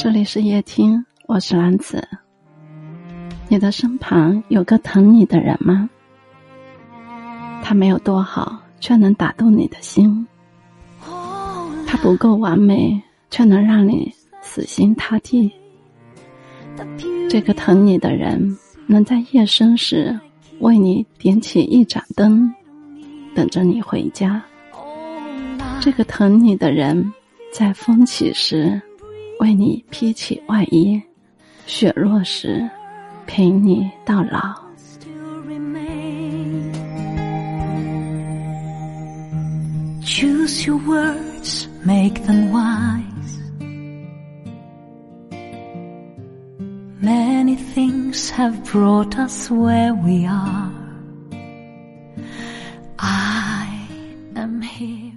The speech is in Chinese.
这里是夜听，我是兰子。你的身旁有个疼你的人吗？他没有多好，却能打动你的心。他不够完美，却能让你死心塌地。这个疼你的人，能在夜深时为你点起一盏灯，等着你回家。这个疼你的人，在风起时为你披起外衣，雪落时陪你到老。Choose your anything have brought us where we are. I am here.